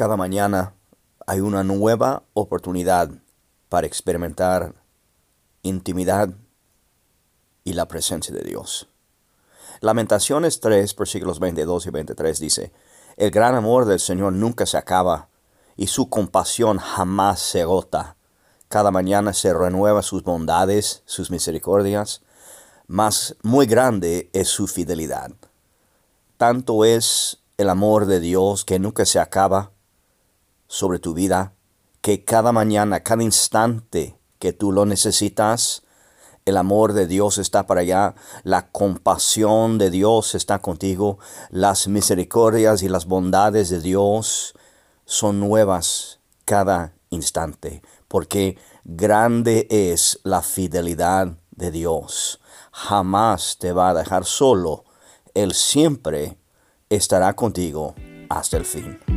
Cada mañana hay una nueva oportunidad para experimentar intimidad y la presencia de Dios. Lamentaciones 3, versículos 22 y 23 dice, El gran amor del Señor nunca se acaba y su compasión jamás se agota. Cada mañana se renueva sus bondades, sus misericordias, mas muy grande es su fidelidad. Tanto es el amor de Dios que nunca se acaba sobre tu vida, que cada mañana, cada instante que tú lo necesitas, el amor de Dios está para allá, la compasión de Dios está contigo, las misericordias y las bondades de Dios son nuevas cada instante, porque grande es la fidelidad de Dios. Jamás te va a dejar solo, Él siempre estará contigo hasta el fin.